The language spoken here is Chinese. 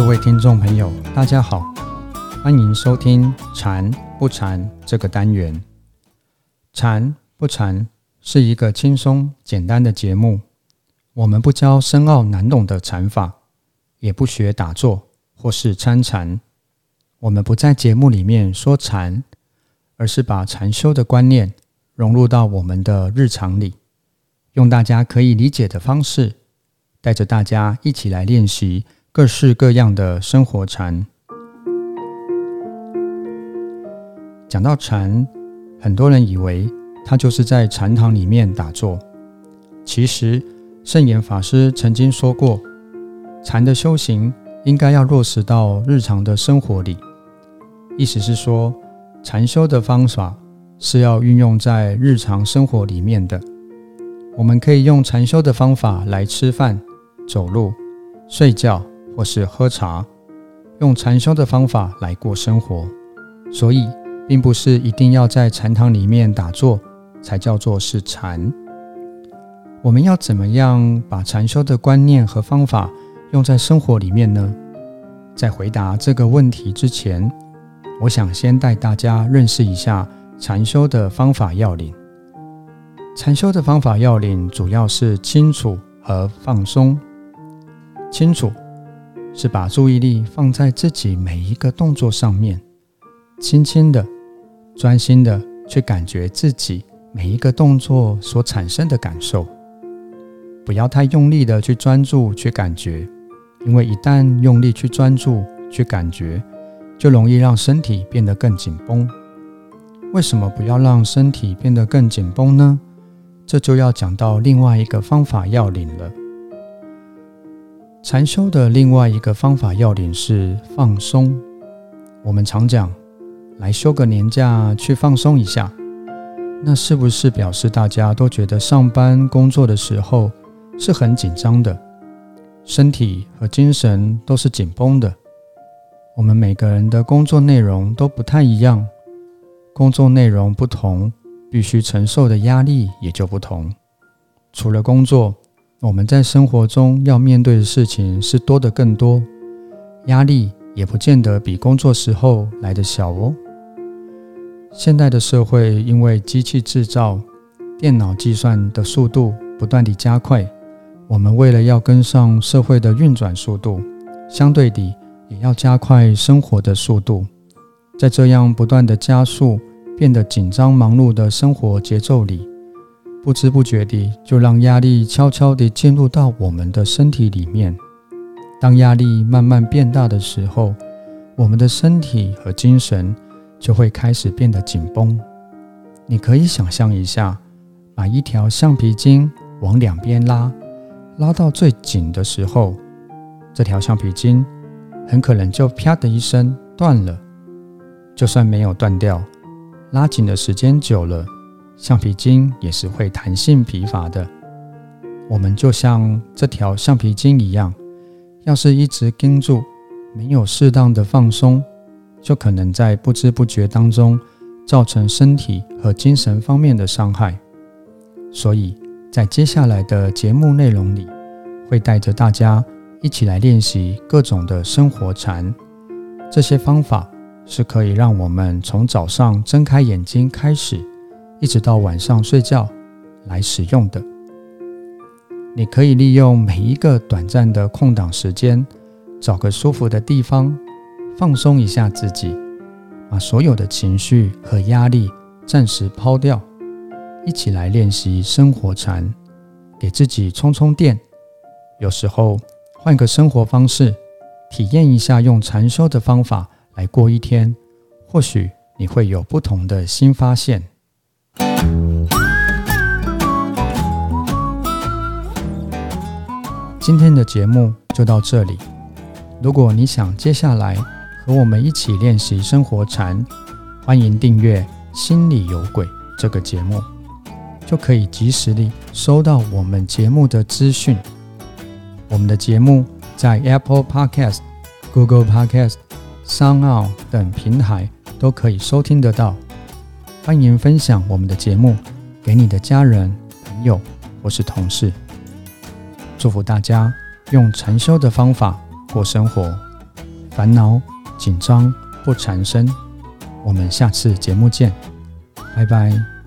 各位听众朋友，大家好，欢迎收听《禅不禅》这个单元。禅不禅是一个轻松简单的节目，我们不教深奥难懂的禅法，也不学打坐或是参禅。我们不在节目里面说禅，而是把禅修的观念融入到我们的日常里，用大家可以理解的方式，带着大家一起来练习。各式各样的生活禅。讲到禅，很多人以为他就是在禅堂里面打坐。其实，圣严法师曾经说过，禅的修行应该要落实到日常的生活里。意思是说，禅修的方法是要运用在日常生活里面的。我们可以用禅修的方法来吃饭、走路、睡觉。或是喝茶，用禅修的方法来过生活，所以并不是一定要在禅堂里面打坐才叫做是禅。我们要怎么样把禅修的观念和方法用在生活里面呢？在回答这个问题之前，我想先带大家认识一下禅修的方法要领。禅修的方法要领主要是清楚和放松。清楚。是把注意力放在自己每一个动作上面，轻轻的、专心的去感觉自己每一个动作所产生的感受，不要太用力的去专注去感觉，因为一旦用力去专注去感觉，就容易让身体变得更紧绷。为什么不要让身体变得更紧绷呢？这就要讲到另外一个方法要领了。禅修的另外一个方法要点是放松。我们常讲，来休个年假去放松一下，那是不是表示大家都觉得上班工作的时候是很紧张的，身体和精神都是紧绷的？我们每个人的工作内容都不太一样，工作内容不同，必须承受的压力也就不同。除了工作。我们在生活中要面对的事情是多的更多，压力也不见得比工作时候来的小哦。现代的社会因为机器制造、电脑计算的速度不断地加快，我们为了要跟上社会的运转速度，相对地也要加快生活的速度。在这样不断的加速、变得紧张忙碌的生活节奏里。不知不觉地，就让压力悄悄地进入到我们的身体里面。当压力慢慢变大的时候，我们的身体和精神就会开始变得紧绷。你可以想象一下，把一条橡皮筋往两边拉，拉到最紧的时候，这条橡皮筋很可能就啪的一声断了。就算没有断掉，拉紧的时间久了。橡皮筋也是会弹性疲乏的，我们就像这条橡皮筋一样，要是一直盯住，没有适当的放松，就可能在不知不觉当中造成身体和精神方面的伤害。所以在接下来的节目内容里，会带着大家一起来练习各种的生活禅，这些方法是可以让我们从早上睁开眼睛开始。一直到晚上睡觉来使用的，你可以利用每一个短暂的空档时间，找个舒服的地方放松一下自己，把所有的情绪和压力暂时抛掉，一起来练习生活禅，给自己充充电。有时候换个生活方式，体验一下用禅修的方法来过一天，或许你会有不同的新发现。今天的节目就到这里。如果你想接下来和我们一起练习生活禅，欢迎订阅《心里有鬼》这个节目，就可以及时地收到我们节目的资讯。我们的节目在 Apple Podcast、Google Podcast、SoundOn 等平台都可以收听得到。欢迎分享我们的节目给你的家人、朋友或是同事。祝福大家用禅修的方法过生活。烦恼、紧张不缠身。我们下次节目见，拜拜。